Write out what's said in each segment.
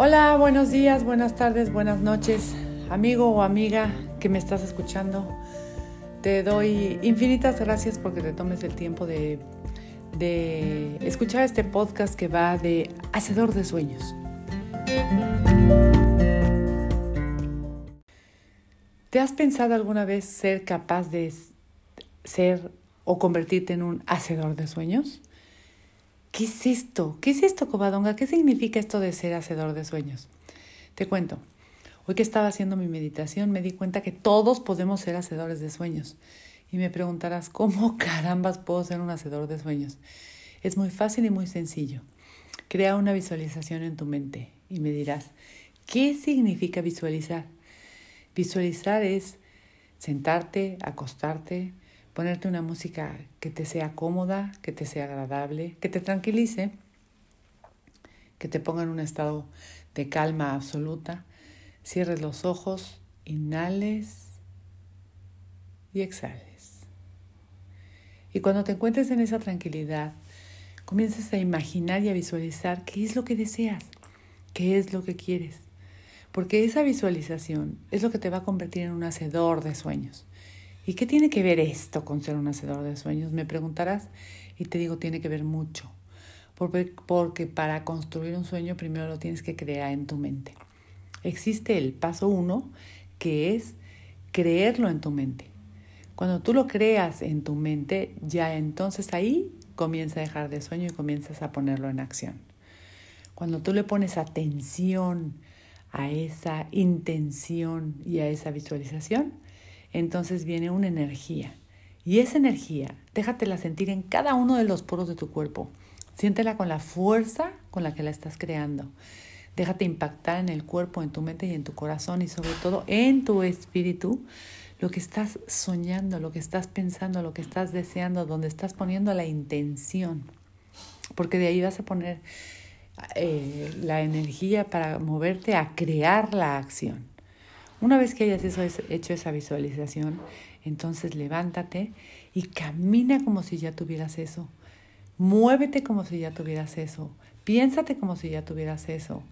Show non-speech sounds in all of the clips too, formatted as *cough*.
Hola, buenos días, buenas tardes, buenas noches, amigo o amiga que me estás escuchando. Te doy infinitas gracias porque te tomes el tiempo de, escuchar este podcast que va de Hacedor de Sueños. ¿Te has pensado alguna vez ser capaz de ser o convertirte en un hacedor de sueños? ¿Qué es esto? ¿Qué es esto, Cobadonga? ¿Qué significa esto de ser hacedor de sueños? Te cuento. Hoy que estaba haciendo mi meditación me di cuenta que todos podemos ser hacedores de sueños. Y me preguntarás, ¿cómo *laughs* carambas puedo ser un hacedor de sueños? Es muy fácil y muy sencillo. Crea una visualización en tu mente y me dirás, ¿qué significa visualizar? Visualizar es sentarte, acostarte, ponerte una música que te sea cómoda, que te sea agradable, que te tranquilice, que te ponga en un estado de calma absoluta. Cierres los ojos, inhales y exhales. Y cuando te encuentres en esa tranquilidad, comiences a imaginar y a visualizar qué es lo que deseas, qué es lo que quieres. Porque esa visualización es lo que te va a convertir en un hacedor de sueños. ¿Y qué tiene que ver esto con ser un hacedor de sueños? Me preguntarás y te digo, tiene que ver mucho. Porque, para construir un sueño primero lo tienes que crear en tu mente. Existe el paso uno, que es creerlo en tu mente. Cuando tú lo creas en tu mente, ya entonces ahí comienza a dejar de sueño y comienzas a ponerlo en acción. Cuando tú le pones atención a esa intención y a esa visualización, entonces viene una energía. Y esa energía, déjatela sentir en cada uno de los poros de tu cuerpo. Siéntela con la fuerza con la que la estás creando. Déjate impactar en el cuerpo, en tu mente y en tu corazón y sobre todo en tu espíritu lo que estás soñando, lo que estás pensando, lo que estás deseando, donde estás poniendo la intención. Porque de ahí vas a poner eh, la energía para moverte a crear la acción. Una vez que hayas hecho esa visualización, entonces levántate y camina como si ya tuvieras eso. Muévete como si ya tuvieras eso. Piénsate como si ya tuvieras eso.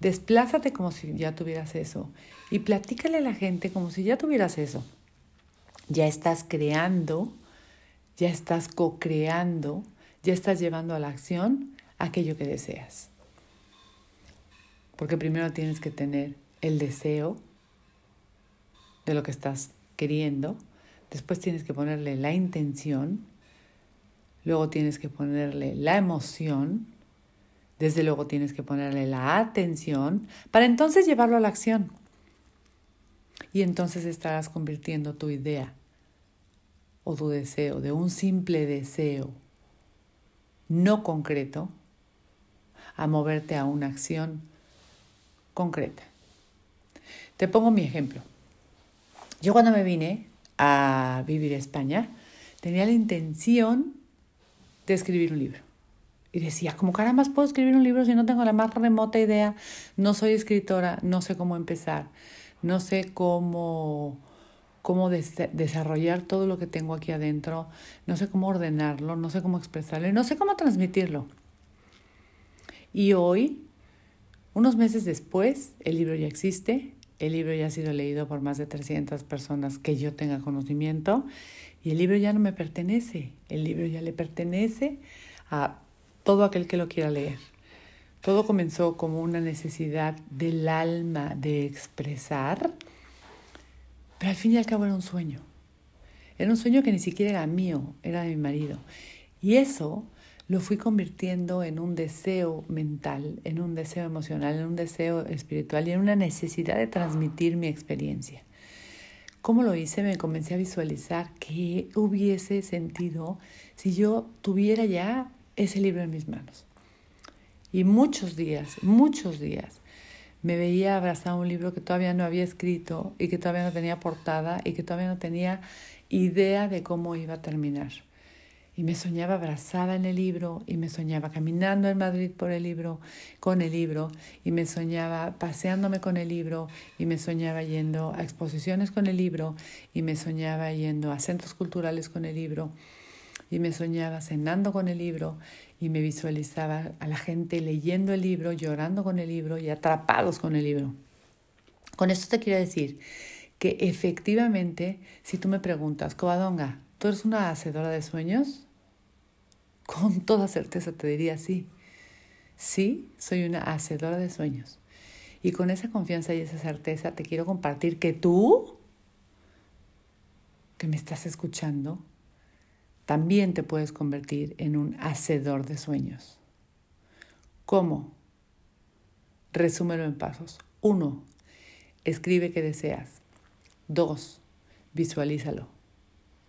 Desplázate como si ya tuvieras eso. Y platícale a la gente como si ya tuvieras eso. Ya estás creando, ya estás co-creando, ya estás llevando a la acción aquello que deseas. Porque primero tienes que tener el deseo, de lo que estás queriendo. Después tienes que ponerle la intención. Luego tienes que ponerle la emoción. Desde luego tienes que ponerle la atención para entonces llevarlo a la acción. Y entonces estarás convirtiendo tu idea o tu deseo de un simple deseo no concreto a moverte a una acción concreta. Te pongo mi ejemplo. Yo cuando me vine a vivir a España, tenía la intención de escribir un libro. Y decía, ¿cómo caramba puedo escribir un libro si no tengo la más remota idea? No soy escritora, no sé cómo empezar, no sé cómo, cómo desarrollar todo lo que tengo aquí adentro, no sé cómo ordenarlo, no sé cómo expresarlo, no sé cómo transmitirlo. Y hoy, unos meses después, el libro ya existe, el libro ya ha sido leído por más de 300 personas que yo tenga conocimiento y el libro ya no me pertenece. El libro ya le pertenece a todo aquel que lo quiera leer. Todo comenzó como una necesidad del alma de expresar, pero al fin y al cabo era un sueño. Era un sueño que ni siquiera era mío, era de mi marido. Y eso lo fui convirtiendo en un deseo mental, en un deseo emocional, en un deseo espiritual y en una necesidad de transmitir mi experiencia. ¿Cómo lo hice? Me comencé a visualizar qué hubiese sentido si yo tuviera ya ese libro en mis manos. Y muchos días, muchos días, me veía abrazar un libro que todavía no había escrito y que todavía no tenía portada y que todavía no tenía idea de cómo iba a terminar y me soñaba abrazada en el libro y me soñaba caminando en Madrid por el libro, con el libro y me soñaba paseándome con el libro y me soñaba yendo a exposiciones con el libro y me soñaba yendo a centros culturales con el libro y me soñaba cenando con el libro y me visualizaba a la gente leyendo el libro, llorando con el libro y atrapados con el libro. Con esto te quiero decir que efectivamente, si tú me preguntas, Covadonga, ¿tú eres una hacedora de sueños? Con toda certeza te diría sí. Sí, soy una hacedora de sueños. Y con esa confianza y esa certeza te quiero compartir que tú, que me estás escuchando, también te puedes convertir en un hacedor de sueños. ¿Cómo? Resúmelo en pasos. Uno, escribe qué deseas. Dos, visualízalo.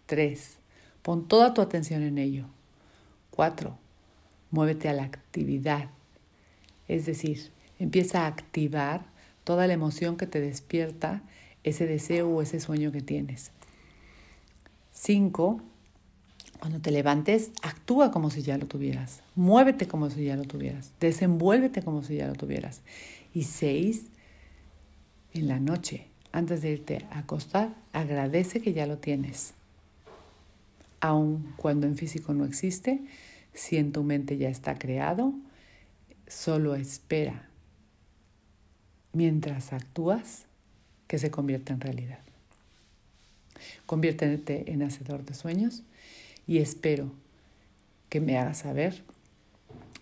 Tres, pon toda tu atención en ello. Cuatro, muévete a la actividad. Es decir, empieza a activar toda la emoción que te despierta ese deseo o ese sueño que tienes. Cinco, cuando te levantes, actúa como si ya lo tuvieras. Muévete como si ya lo tuvieras. Desenvuélvete como si ya lo tuvieras. Y seis, en la noche, antes de irte a acostar, agradece que ya lo tienes. Aun cuando en físico no existe, si en tu mente ya está creado, solo espera mientras actúas que se convierta en realidad. Conviértete en hacedor de sueños y espero que me hagas saber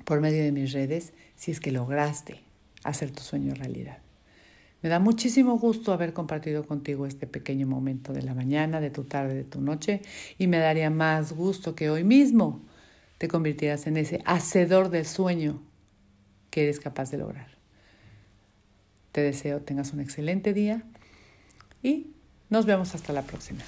por medio de mis redes si es que lograste hacer tu sueño realidad. Me da muchísimo gusto haber compartido contigo este pequeño momento de la mañana, de tu tarde, de tu noche y me daría más gusto que hoy mismo te convirtieras en ese hacedor del sueño que eres capaz de lograr. Te deseo tengas un excelente día y nos vemos hasta la próxima.